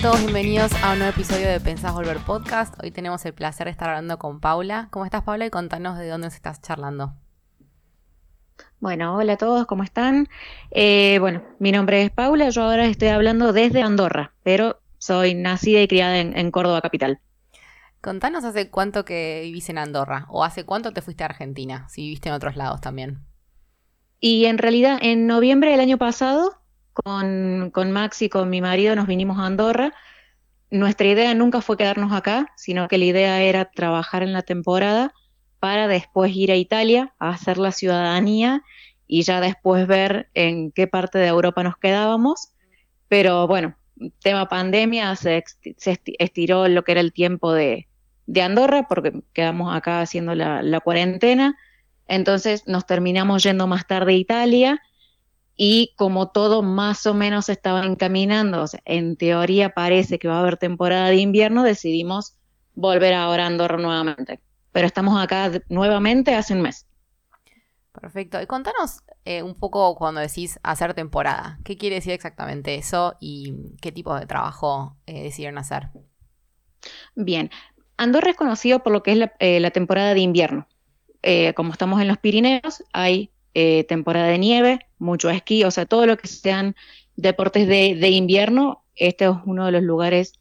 a todos, bienvenidos a un nuevo episodio de Pensás Volver Podcast. Hoy tenemos el placer de estar hablando con Paula. ¿Cómo estás, Paula? Y contanos de dónde estás charlando. Bueno, hola a todos, ¿cómo están? Eh, bueno, mi nombre es Paula, yo ahora estoy hablando desde Andorra, pero soy nacida y criada en, Córdoba capital. Contanos hace cuánto que vivís en Andorra o hace cuánto te fuiste a Argentina, si viviste en otros lados también. Y en realidad, en noviembre del año pasado, con, con Max y con mi marido nos vinimos a Andorra. Nuestra idea nunca fue quedarnos acá, sino que la idea era trabajar en la temporada para después ir a Italia a hacer la ciudadanía y ya después ver en qué parte de Europa nos quedábamos. Pero bueno, tema pandemia, se, estiró lo que era el tiempo de, Andorra porque quedamos acá haciendo la, la, cuarentena. Entonces nos terminamos yendo más tarde a Italia y como todo más o menos estaba encaminando, en teoría parece que va a haber temporada de invierno, decidimos volver ahora a Andorra nuevamente pero estamos acá nuevamente hace un mes. Perfecto. Y contanos eh, un poco cuando decís hacer temporada. ¿Qué quiere decir exactamente eso y qué tipo de trabajo eh, decidieron hacer? Bien. Andorra es conocido por lo que es la, eh, temporada de invierno. como estamos en los Pirineos, hay temporada de nieve, mucho esquí, o sea, todo lo que sean deportes de, invierno, este es uno de los lugares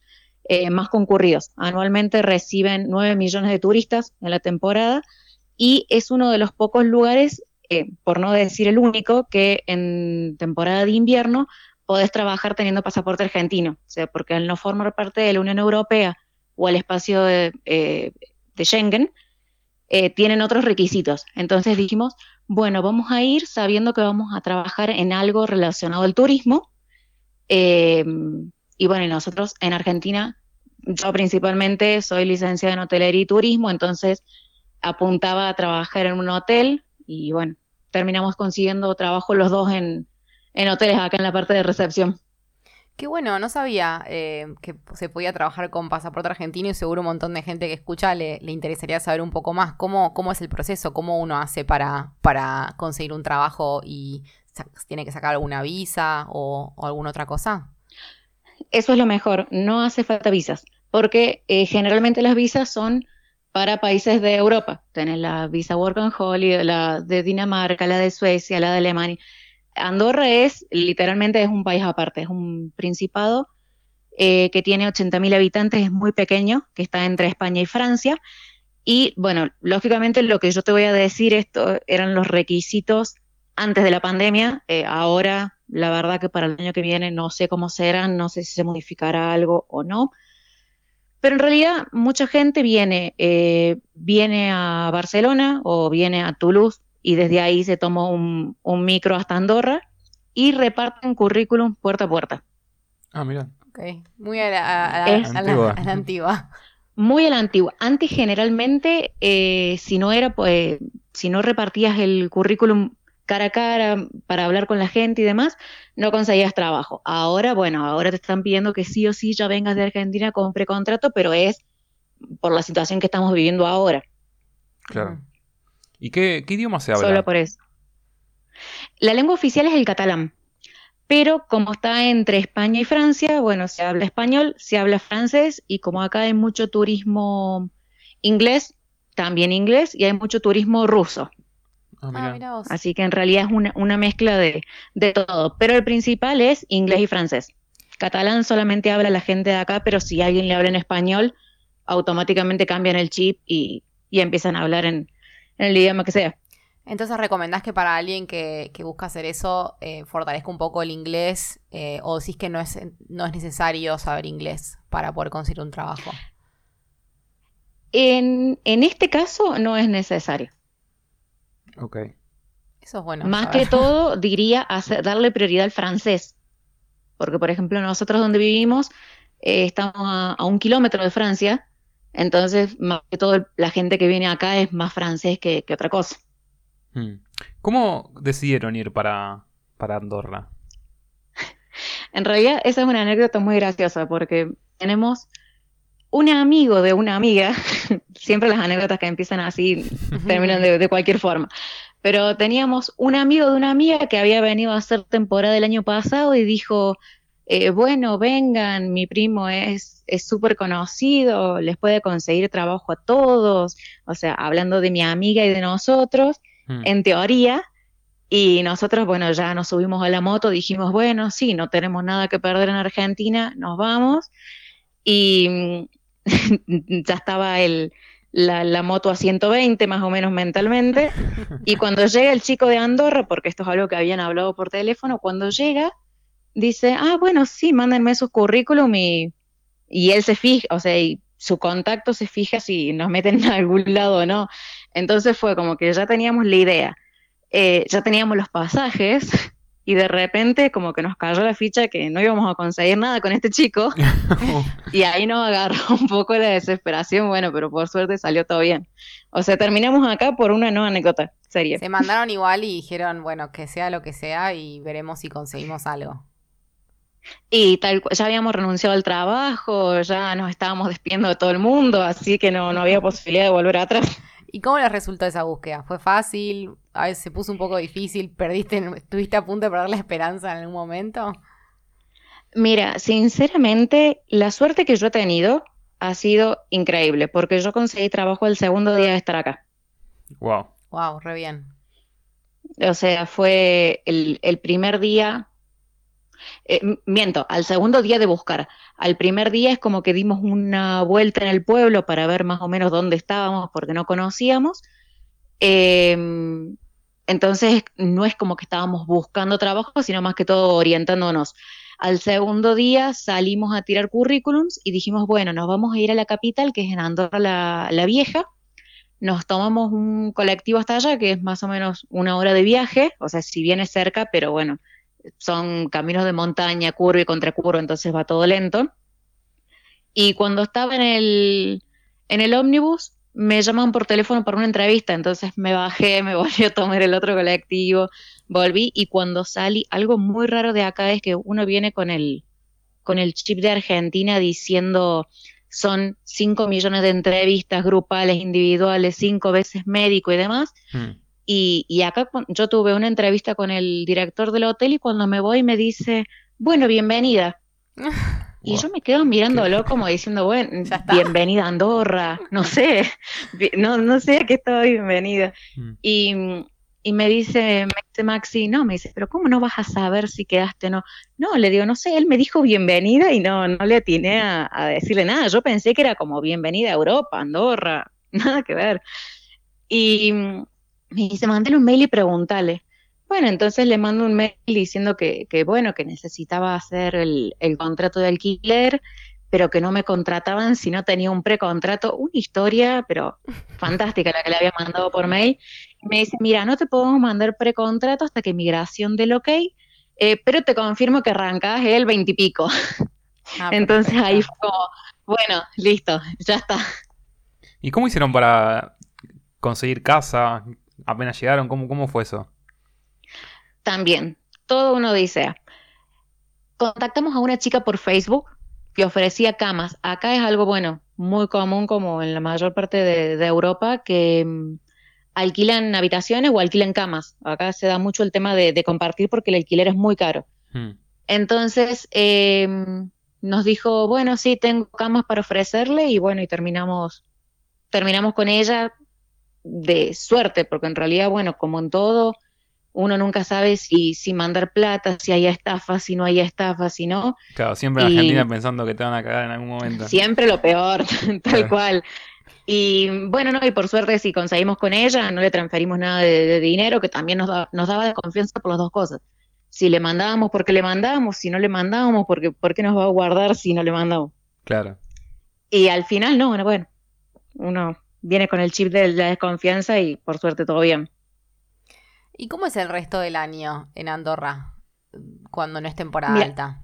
eh, más concurridos. Anualmente reciben 9 millones de turistas en la temporada y es uno de los pocos lugares, eh, por no decir el único, que en temporada de invierno podés trabajar teniendo pasaporte argentino, o sea, porque al no formar parte de la Unión Europea o el espacio de, eh, Schengen, tienen otros requisitos. Entonces dijimos, bueno, vamos a ir sabiendo que vamos a trabajar en algo relacionado al turismo. y bueno, nosotros en Argentina yo principalmente soy licenciada en hotelería y turismo, entonces apuntaba a trabajar en un hotel y bueno, terminamos consiguiendo trabajo los dos en, hoteles acá en la parte de recepción. Qué bueno, no sabía eh, que se podía trabajar con pasaporte argentino y seguro un montón de gente que escucha le, interesaría saber un poco más cómo, cómo es el proceso, cómo uno hace para, para conseguir un trabajo y tiene que sacar alguna visa o alguna otra cosa eso es lo mejor, no hace falta visas, porque eh, generalmente las visas son para países de Europa. Tenés la visa Work and Holiday, la de Dinamarca, la de Suecia, la de Alemania. Andorra es, literalmente es un país aparte, es un principado eh, que tiene 80.000 habitantes, es muy pequeño, que está entre España y Francia. Y bueno, lógicamente lo que yo te voy a decir, esto eran los requisitos antes de la pandemia, eh, ahora la verdad que para el año que viene no sé cómo serán, no sé si se modificará algo o no. Pero en realidad mucha gente viene, eh, viene a Barcelona o viene a Toulouse y desde ahí se toma un, micro hasta Andorra y reparten currículum puerta a puerta. Ah, mira. Ok, muy a la, antigua. Muy a la antigua. Antes generalmente, eh, si no era, pues, si no repartías el currículum cara a cara para hablar con la gente y demás, no conseguías trabajo. Ahora, bueno, ahora te están pidiendo que sí o sí ya vengas de Argentina con precontrato, pero es por la situación que estamos viviendo ahora. Claro. ¿Y qué, idioma se habla? Solo por eso. La lengua oficial es el catalán, pero como está entre España y Francia, bueno, se habla español, se habla francés y como acá hay mucho turismo inglés, también inglés y hay mucho turismo ruso. Ah, ah, Así que en realidad es una, mezcla de, todo. Pero el principal es inglés y francés. Catalán solamente habla la gente de acá, pero si alguien le habla en español, automáticamente cambian el chip y, empiezan a hablar en, el idioma que sea. Entonces, ¿recomendás que para alguien que, busca hacer eso eh, fortalezca un poco el inglés eh, o decís que no es, no es necesario saber inglés para poder conseguir un trabajo? En, en este caso no es necesario. Ok. Eso es bueno. Más que todo, diría darle prioridad al francés. Porque, por ejemplo, nosotros donde vivimos eh, estamos a, un kilómetro de Francia. Entonces, más que todo, la gente que viene acá es más francés que, otra cosa. Hmm. ¿Cómo decidieron ir para, para Andorra? en realidad, esa es una anécdota muy graciosa porque tenemos un amigo de una amiga, siempre las anécdotas que empiezan así terminan de, cualquier forma, pero teníamos un amigo de una amiga que había venido a hacer temporada el año pasado y dijo, eh, bueno, vengan, mi primo es súper conocido, les puede conseguir trabajo a todos, o sea, hablando de mi amiga y de nosotros, Mm. en teoría, y nosotros, bueno, ya nos subimos a la moto, dijimos, bueno, sí, no tenemos nada que perder en Argentina, nos vamos, y mm, ya estaba el, la, la moto a 120 más o menos mentalmente, y cuando llega el chico de Andorra, porque esto es algo que habían hablado por teléfono, cuando llega, dice, ah, bueno, sí, mándenme sus currículum y, y él se fija, o sea, y su contacto se fija si nos meten en algún lado o no. Entonces fue como que ya teníamos la idea, eh, ya teníamos los pasajes y de repente como que nos cayó la ficha que no íbamos a conseguir nada con este chico y ahí nos agarró un poco la desesperación, bueno, pero por suerte salió todo bien. O sea, terminamos acá por una nueva anécdota seria. Se mandaron igual y dijeron, bueno, que sea lo que sea y veremos si conseguimos algo. Y tal, ya habíamos renunciado al trabajo, ya nos estábamos despidiendo de todo el mundo, así que no, no había posibilidad de volver atrás. ¿Y cómo les resultó esa búsqueda? ¿Fue fácil? A veces se puso un poco difícil, perdiste, estuviste a punto de perder la esperanza en algún momento. Mira, sinceramente, la suerte que yo he tenido ha sido increíble, porque yo conseguí trabajo el segundo día de estar acá. wow. Wow, re bien. O sea, fue el, el primer día, eh, miento, al segundo día de buscar. Al primer día es como que dimos una vuelta en el pueblo para ver más o menos dónde estábamos, porque no conocíamos. Em, entonces, no es como que estábamos buscando trabajo, sino más que todo orientándonos. Al segundo día salimos a tirar currículums y dijimos, bueno, nos vamos a ir a la capital, que es en Andorra la, la Vieja. Nos tomamos un colectivo hasta allá, que es más o menos una hora de viaje, o sea, si bien es cerca, pero bueno, son caminos de montaña, curva y contracurva, entonces va todo lento. Y cuando estaba en el, en el ómnibus, me llaman por teléfono para una entrevista, entonces me bajé, me volví a tomar el otro colectivo, volví y cuando salí, algo muy raro de acá es que uno viene con el, con el chip de Argentina diciendo son 5 millones de entrevistas grupales, individuales, cinco veces médico y demás. Mm. Y, y acá yo tuve una entrevista con el director del hotel y cuando me voy me dice, bueno, bienvenida. Y Wow. yo me quedo mirándolo como diciendo, bueno, bienvenida a Andorra, no sé, no, no sé a qué estaba bienvenida. Mm. Y, y me dice, me dice Maxi, no, me dice, pero ¿cómo no vas a saber si quedaste o no? No, le digo, no sé, él me dijo bienvenida y no, no le atiné a, a decirle nada. Yo pensé que era como bienvenida a Europa, Andorra, nada que ver. Y me dice, mandale un mail y pregúntale. Bueno, entonces le mando un mail diciendo que, que bueno, que necesitaba hacer el, el contrato de alquiler, pero que no me contrataban si no tenía un precontrato. Una historia, pero fantástica la que le había mandado por mail. Me dice, mira, no te podemos mandar precontrato hasta que migración del ok, eh, pero te confirmo que arrancás el veintipico. Ah, Entonces perfecto. ahí fue como, bueno, listo, ya está. ¿Y cómo hicieron para conseguir casa? ¿Apenas llegaron? ¿Cómo, cómo fue eso? También, todo una odisea. Contactamos a una chica por Facebook que ofrecía camas. Acá es algo, bueno, muy común como en la mayor parte de, de Europa, que mm, alquilan habitaciones o alquilan camas. Acá se da mucho el tema de, de compartir porque el alquiler es muy caro. Mm. Entonces, eh, nos dijo, bueno, sí, tengo camas para ofrecerle y bueno, y terminamos, terminamos con ella de suerte, porque en realidad, bueno, como en todo, uno nunca sabe si, si mandar plata, si hay estafa, si no hay estafa, si no. Claro, siempre en Y- Argentina pensando que te van a cagar en algún momento. Siempre lo peor, tal Claro. cual. Y bueno, no, y por suerte si conseguimos con ella, no le transferimos nada de, de dinero, que también nos, da- nos daba de confianza por las dos cosas. Si le mandábamos, porque le mandábamos, si no le mandábamos, porque ¿por qué nos va a guardar si no le mandamos? Claro. Y al final, no, bueno, bueno, uno viene con el chip de la desconfianza y por suerte todo bien. ¿Y cómo es el resto del año en Andorra cuando no es temporada Mira. alta?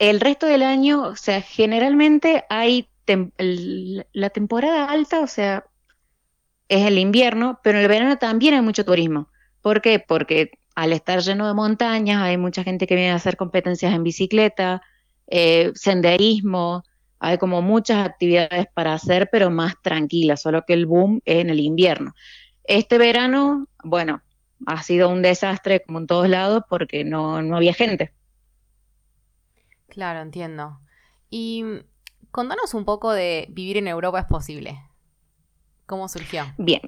El resto del año, o sea, generalmente hay tem- el- la temporada alta, o sea, es el invierno, pero en el verano también hay mucho turismo. ¿Por qué? Porque al estar lleno de montañas, hay mucha gente que viene a hacer competencias en bicicleta, eh, senderismo, hay como muchas actividades para hacer, pero más tranquilas, solo que el boom es en el invierno. Este verano, bueno, ha sido un desastre como en todos lados porque no, no había gente. Claro, entiendo. Y mm, contanos un poco de vivir en Europa es posible. ¿Cómo surgió? Bien.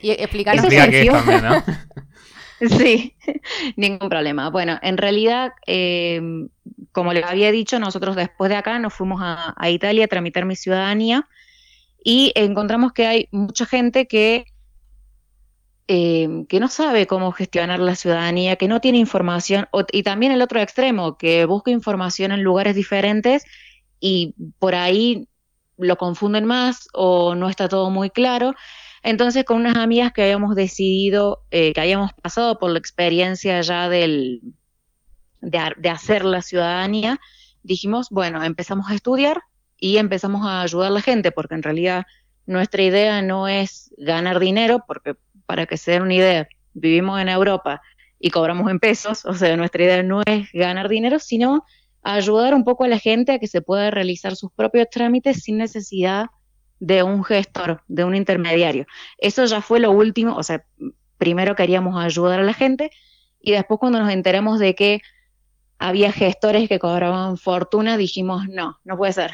Y explicanos Eso Explica qué es surgió- también, ¿no? Sí, ningún problema. Bueno, en realidad, eh, como les había dicho, nosotros después de acá nos fuimos a, Italia a tramitar mi ciudadanía y encontramos que hay mucha gente que, eh, que no sabe cómo gestionar la ciudadanía, que no tiene información, y también el otro extremo, que busca información en lugares diferentes y por ahí lo confunden más o no está todo muy claro. Entonces, con unas amigas que habíamos decidido, eh, que habíamos pasado por la experiencia ya del, de, hacer la ciudadanía, dijimos, bueno, empezamos a estudiar y empezamos a ayudar a la gente, porque en realidad nuestra idea no es ganar dinero, porque para que se den una idea, vivimos en Europa y cobramos en pesos, o sea, nuestra idea no es ganar dinero, sino ayudar un poco a la gente a que se pueda realizar sus propios trámites sin necesidad de un gestor, de un intermediario. Eso ya fue lo último, o sea, primero queríamos ayudar a la gente y después cuando nos enteramos de que había gestores que cobraban fortuna, dijimos, no, no puede ser.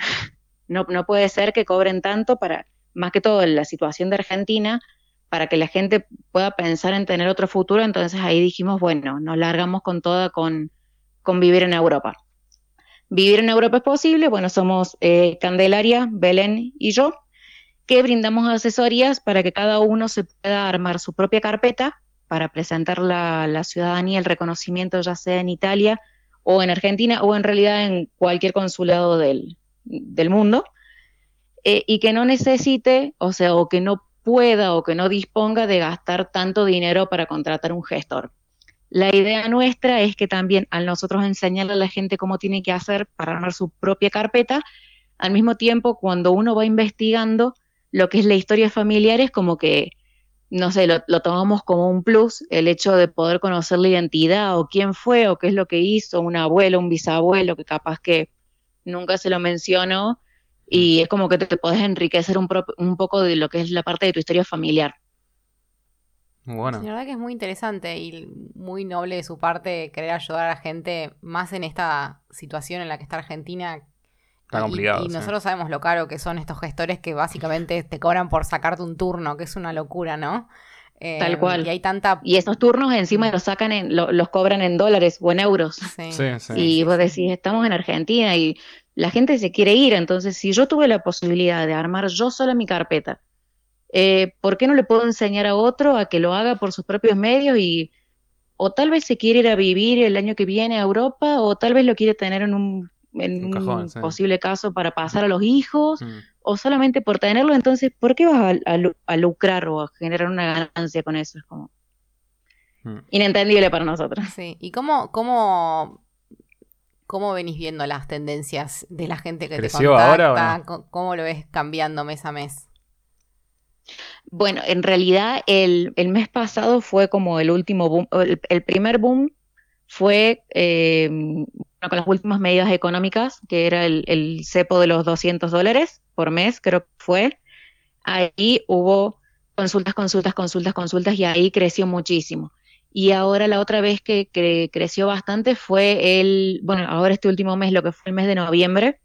No, no puede ser que cobren tanto para, más que todo en la situación de Argentina, para que la gente pueda pensar en tener otro futuro. Entonces ahí dijimos, bueno, nos largamos con toda con, con vivir en Europa. Vivir en Europa es posible, bueno, somos eh, Candelaria, Belén y yo, que brindamos asesorías para que cada uno se pueda armar su propia carpeta para presentar la, la ciudadanía, el reconocimiento, ya sea en Italia o en Argentina o en realidad en cualquier consulado del, del mundo, eh, y que no necesite, o sea, o que no pueda o que no disponga de gastar tanto dinero para contratar un gestor. La idea nuestra es que también al nosotros enseñarle a la gente cómo tiene que hacer para armar su propia carpeta, al mismo tiempo cuando uno va investigando lo que es la historia familiar es como que, no sé, lo, lo tomamos como un plus, el hecho de poder conocer la identidad o quién fue o qué es lo que hizo un abuelo, un bisabuelo, que capaz que nunca se lo mencionó y es como que te, te podés enriquecer un, pro- un poco de lo que es la parte de tu historia familiar. Bueno. La verdad que es muy interesante y muy noble de su parte querer ayudar a la gente, más en esta situación en la que está Argentina. Está Y- complicado, Y, sí. nosotros sabemos lo caro que son estos gestores que básicamente te cobran por sacarte un turno, que es una locura, ¿no? Eh, Tal cual. Y hay tanta... Y esos turnos encima los sacan en, lo- los cobran en dólares o en euros. Sí. Sí, sí. y vos decís, estamos en Argentina y la gente se quiere ir, entonces si yo tuve la posibilidad de armar yo sola mi carpeta, eh, ¿por qué no le puedo enseñar a otro a que lo haga por sus propios medios y o tal vez se quiere ir a vivir el año que viene a Europa o tal vez lo quiere tener en un, en Un cajón, un sí. posible caso para pasar a los hijos Mm. o solamente por tenerlo, entonces ¿por qué vas a, a lu- a lucrar o a generar una ganancia con eso? Es como Mm. inentendible para nosotros. Sí. ¿Y cómo, cómo, cómo venís viendo las tendencias de la gente que te ¿Creció contacta? ahora o no? ¿Cómo lo ves cambiando mes a mes? Bueno, en realidad el, el mes pasado fue como el último boom, el, primer boom fue eh, con las últimas medidas económicas, que era el, el cepo de los 200 dólares por mes, creo que fue. Ahí hubo consultas, consultas, consultas, consultas y ahí creció muchísimo. Y ahora la otra vez que, que creció bastante fue el, bueno, ahora este último mes, lo que fue el mes de noviembre,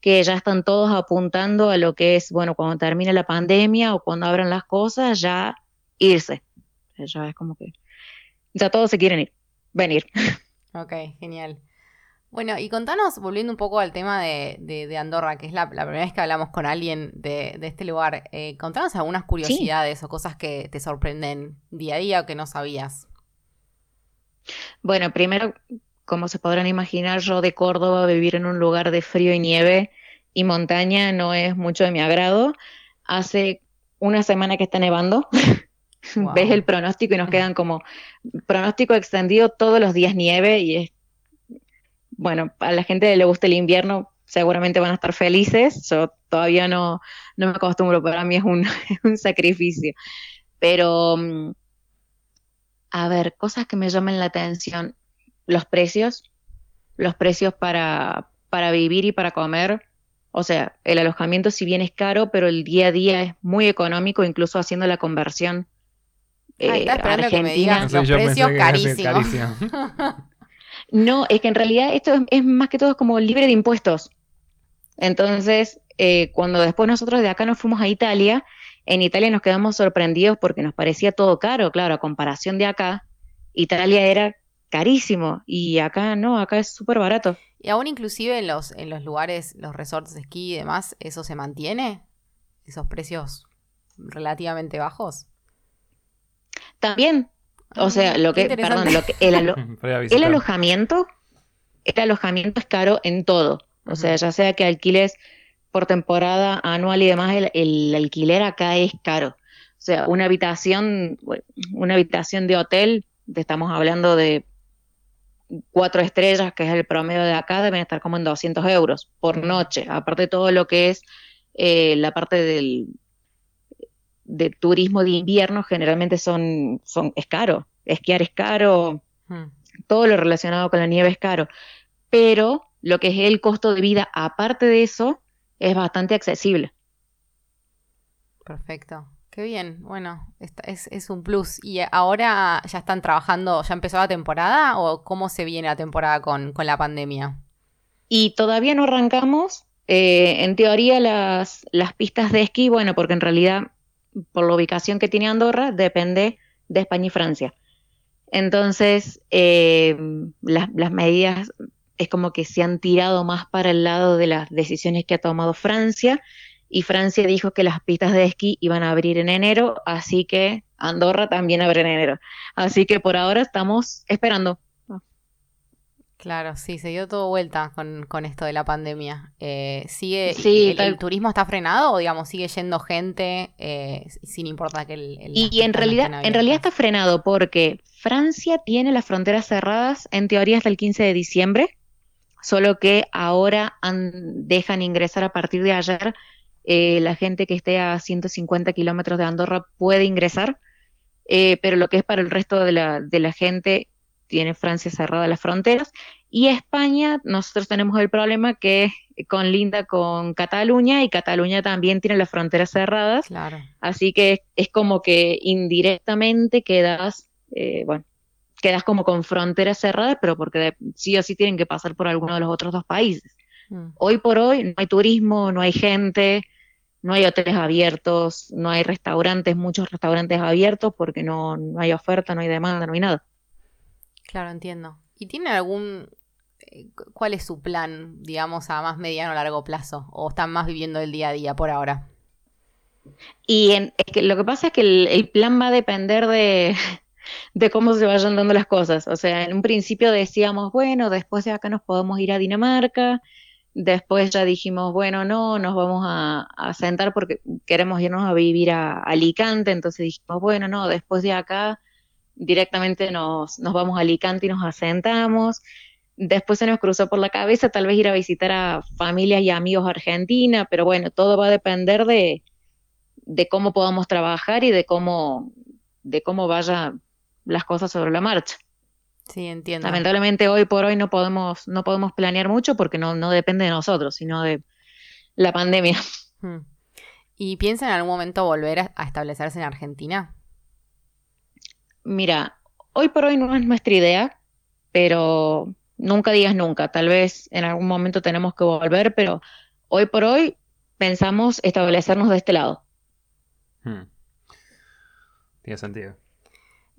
que ya están todos apuntando a lo que es, bueno, cuando termine la pandemia o cuando abran las cosas, ya irse. Ya es como que ya todos se quieren ir, venir. Ok, genial. Bueno, y contanos, volviendo un poco al tema de, de- de Andorra, que es la, la primera vez que hablamos con alguien de, de este lugar, eh, contanos algunas curiosidades o cosas que te sorprenden día a día o que no sabías. Bueno, primero, como se podrán imaginar, yo de Córdoba vivir en un lugar de frío y nieve y montaña no es mucho de mi agrado. Hace una semana que está nevando. Wow. Ves el pronóstico y nos quedan como pronóstico extendido todos los días nieve y es, bueno, a la gente que le gusta el invierno seguramente van a estar felices. Yo todavía no, no me acostumbro, para mí es un, es un sacrificio. Pero, mm, a ver, cosas que me llamen la atención. Los precios, los precios para, para vivir y para comer. O sea, el alojamiento si bien es caro, pero el día a día es muy económico, incluso haciendo la conversión Ah, eh, esperando que me argentina. digas. No sé, Los precios carísimos. carísimo. No, es que en realidad esto es, más que todo como libre de impuestos. Entonces, eh, cuando después nosotros de acá nos fuimos a Italia, en Italia nos quedamos sorprendidos porque nos parecía todo caro, claro, a comparación de acá, Italia era carísimo y acá no, acá es súper barato. Y aún inclusive en los, en los lugares, los resorts de esquí y demás, ¿eso se mantiene? ¿Esos precios relativamente bajos? También, o sea, lo que, perdón, lo que, el, alojamiento, el alojamiento es caro en todo. O sea, ya sea que alquiles por temporada anual y demás, el, alquiler acá es caro. O sea, una habitación, una habitación de hotel, estamos hablando de cuatro estrellas, que es el promedio de acá, deben estar como en 200 euros por noche. Aparte de todo lo que es eh, la parte del, de turismo de invierno generalmente son, son, es caro. Esquiar es caro, hmm. todo lo relacionado con la nieve es caro. Pero lo que es el costo de vida, aparte de eso, es bastante accesible. Perfecto. Qué bien. Bueno, es, un plus. ¿Y ahora ya están trabajando, ya empezó la temporada o cómo se viene la temporada con, la pandemia? Y todavía no arrancamos. Eh, en teoría las, las pistas de esquí, bueno, porque en realidad por la ubicación que tiene Andorra, depende de España y Francia. Entonces, eh, las, medidas es como que se han tirado más para el lado de las decisiones que ha tomado Francia y Francia dijo que las pistas de esquí iban a abrir en enero, así que Andorra también abre en enero. Así que por ahora estamos esperando. Claro, sí, se dio todo vuelta con, con esto de la pandemia. Eh, ¿Sigue sí, el, turismo está frenado o digamos sigue yendo gente eh, sin importar que el, y, en realidad en realidad está frenado porque Francia tiene las fronteras cerradas en teoría hasta el 15 de diciembre, solo que ahora dejan ingresar a partir de ayer eh, la gente que esté a 150 kilómetros de Andorra puede ingresar, pero lo que es para el resto de la, de la gente tiene Francia cerrada las fronteras. Y España, nosotros tenemos el problema que con Linda con Cataluña y Cataluña también tiene las fronteras cerradas. Claro. Así que es como que indirectamente quedas, eh, bueno, quedas como con fronteras cerradas, pero porque sí o sí tienen que pasar por alguno de los otros dos países. Mm. Hoy por hoy no hay turismo, no hay gente, no hay hoteles abiertos, no hay restaurantes, muchos restaurantes abiertos porque no, no hay oferta, no hay demanda, no hay nada. Claro, entiendo. ¿Y tiene algún... Eh, ¿Cuál es su plan, digamos, a más mediano o largo plazo? ¿O están más viviendo el día a día por ahora? Y es que lo que pasa es que el, plan va a depender de, de, cómo se vayan dando las cosas. O sea, en un principio decíamos, bueno, después de acá nos podemos ir a Dinamarca. Después ya dijimos, bueno, no, nos vamos a, a sentar porque queremos irnos a vivir a Alicante. Entonces dijimos, bueno, no, después de acá directamente nos, nos vamos a Alicante y nos asentamos. Después se nos cruzó por la cabeza tal vez ir a visitar a familias y amigos argentinas, pero bueno, todo va a depender de, de cómo podamos trabajar y de cómo, de cómo vayan las cosas sobre la marcha. Sí, entiendo. Lamentablemente hoy por hoy no podemos, no podemos planear mucho porque no, no depende de nosotros, sino de la pandemia. Hmm. ¿Y piensa en algún momento volver a establecerse en Argentina? mira, hoy por hoy no es nuestra idea, pero nunca digas nunca. Tal vez en algún momento tenemos que volver, pero hoy por hoy pensamos establecernos de este lado. Hmm. Tiene sentido.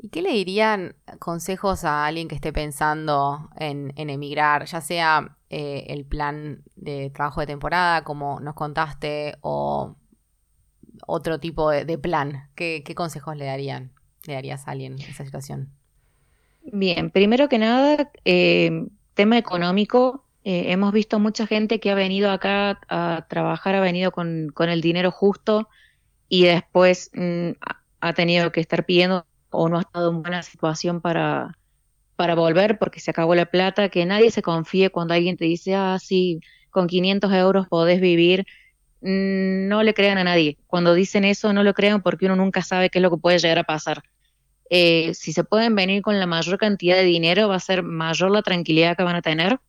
¿Y qué le dirían consejos a alguien que esté pensando en, emigrar, ya sea eh, el plan de trabajo de temporada, como nos contaste, o otro tipo de, plan? ¿Qué, consejos le darían? le darías a alguien en esa situación? Bien, primero que nada, eh, tema económico. Eh, hemos visto mucha gente que ha venido acá a trabajar, ha venido con, el dinero justo y después mm, ha tenido que estar pidiendo o no ha estado en buena situación para, para volver porque se acabó la plata, que nadie se confíe cuando alguien te dice, ah, sí, con 500 euros podés vivir. Mm, no le crean a nadie. Cuando dicen eso, no lo crean porque uno nunca sabe qué es lo que puede llegar a pasar. Eh, si se pueden venir con la mayor cantidad de dinero, va a ser mayor la tranquilidad que van a tener,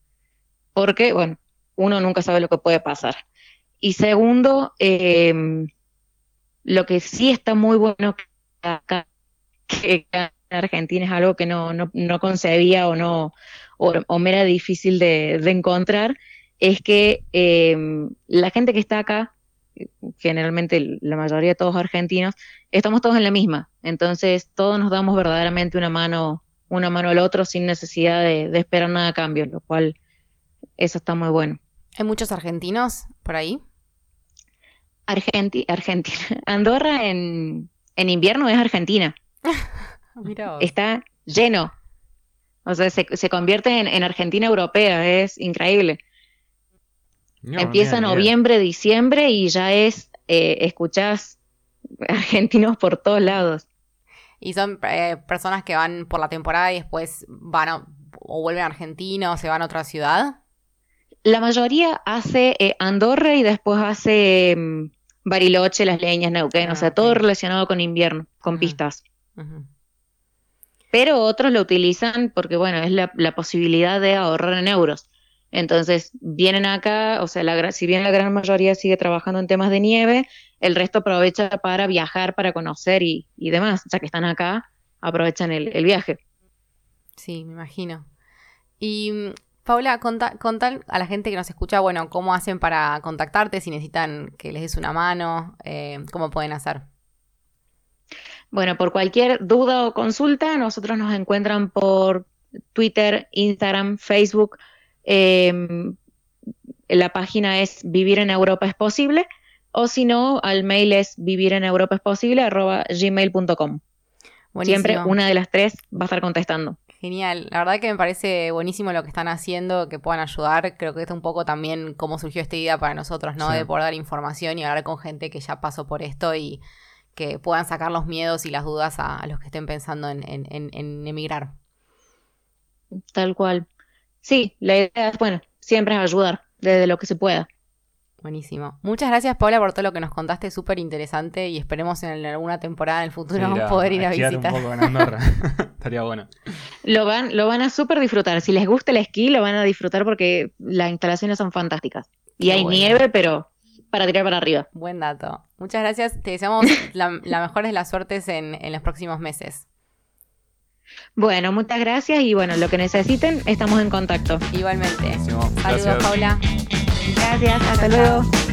porque, bueno, uno nunca sabe lo que puede pasar. Y segundo, em, lo que sí está muy bueno acá, que Argentina es algo que no, no, no concebía o no, o, me era difícil de, encontrar, es que em, la gente que está acá, generalmente la mayoría de todos argentinos, estamos todos en la misma. Entonces todos nos damos verdaderamente una mano, una mano al otro sin necesidad de, esperar nada a cambio, lo cual eso está muy bueno. ¿Hay muchos argentinos por ahí? Argentina, Andorra en, en invierno es Argentina. Está lleno. O sea, se, convierte en, Argentina europea, es increíble. Empieza noviembre, diciembre y ya es, eh, escuchás argentinos por todos lados. Y son eh, personas que van por la temporada y después van o vuelven a Argentina o se van a otra ciudad. La mayoría hace eh, Andorra y después hace mm, Bariloche, Las Leñas, Neuquén, o sea, ah, todo relacionado con invierno, con pistas pero otros lo utilizan porque, bueno, es la, posibilidad de ahorrar en euros. Entonces, vienen acá, o sea, la, si bien la gran mayoría sigue trabajando en temas de nieve, el resto aprovecha para viajar, para conocer y, demás. Ya que están acá, aprovechan el, viaje. Sí, me imagino. Y Paula, contar a la gente que nos escucha, bueno, cómo hacen para contactarte, si necesitan que les des una mano, eh, cómo pueden hacer. Bueno, por cualquier duda o consulta, nosotros nos encuentran por Twitter, Instagram, Facebook. Em, la página es Vivir en Europa es posible, o si no, al mail es vivireneuropaesposible.gmail.com. Siempre una de las tres va a estar contestando. Genial, la verdad que me parece buenísimo lo que están haciendo, que puedan ayudar. Creo que es un poco también cómo surgió esta idea para nosotros, ¿no? De poder dar información y hablar con gente que ya pasó por esto y que puedan sacar los miedos y las dudas a, los que estén pensando en, emigrar. Tal cual. Sí, la idea es, bueno, siempre es ayudar desde lo que se pueda. Buenísimo. Muchas gracias, Paula, por todo lo que nos contaste, súper interesante y esperemos en alguna temporada en el futuro poder ir a, visitar. Un poco en Estaría bueno. Lo van, lo van a súper disfrutar. Si les gusta el esquí, lo van a disfrutar porque las instalaciones son fantásticas. Y hay nieve, pero para tirar para arriba. Buen dato. Muchas gracias. Te deseamos la, mejor de las suertes en, los próximos meses. Bueno, muchas gracias y bueno, lo que necesiten, estamos en contacto. Igualmente. Saludos, Paula. Gracias, hasta luego.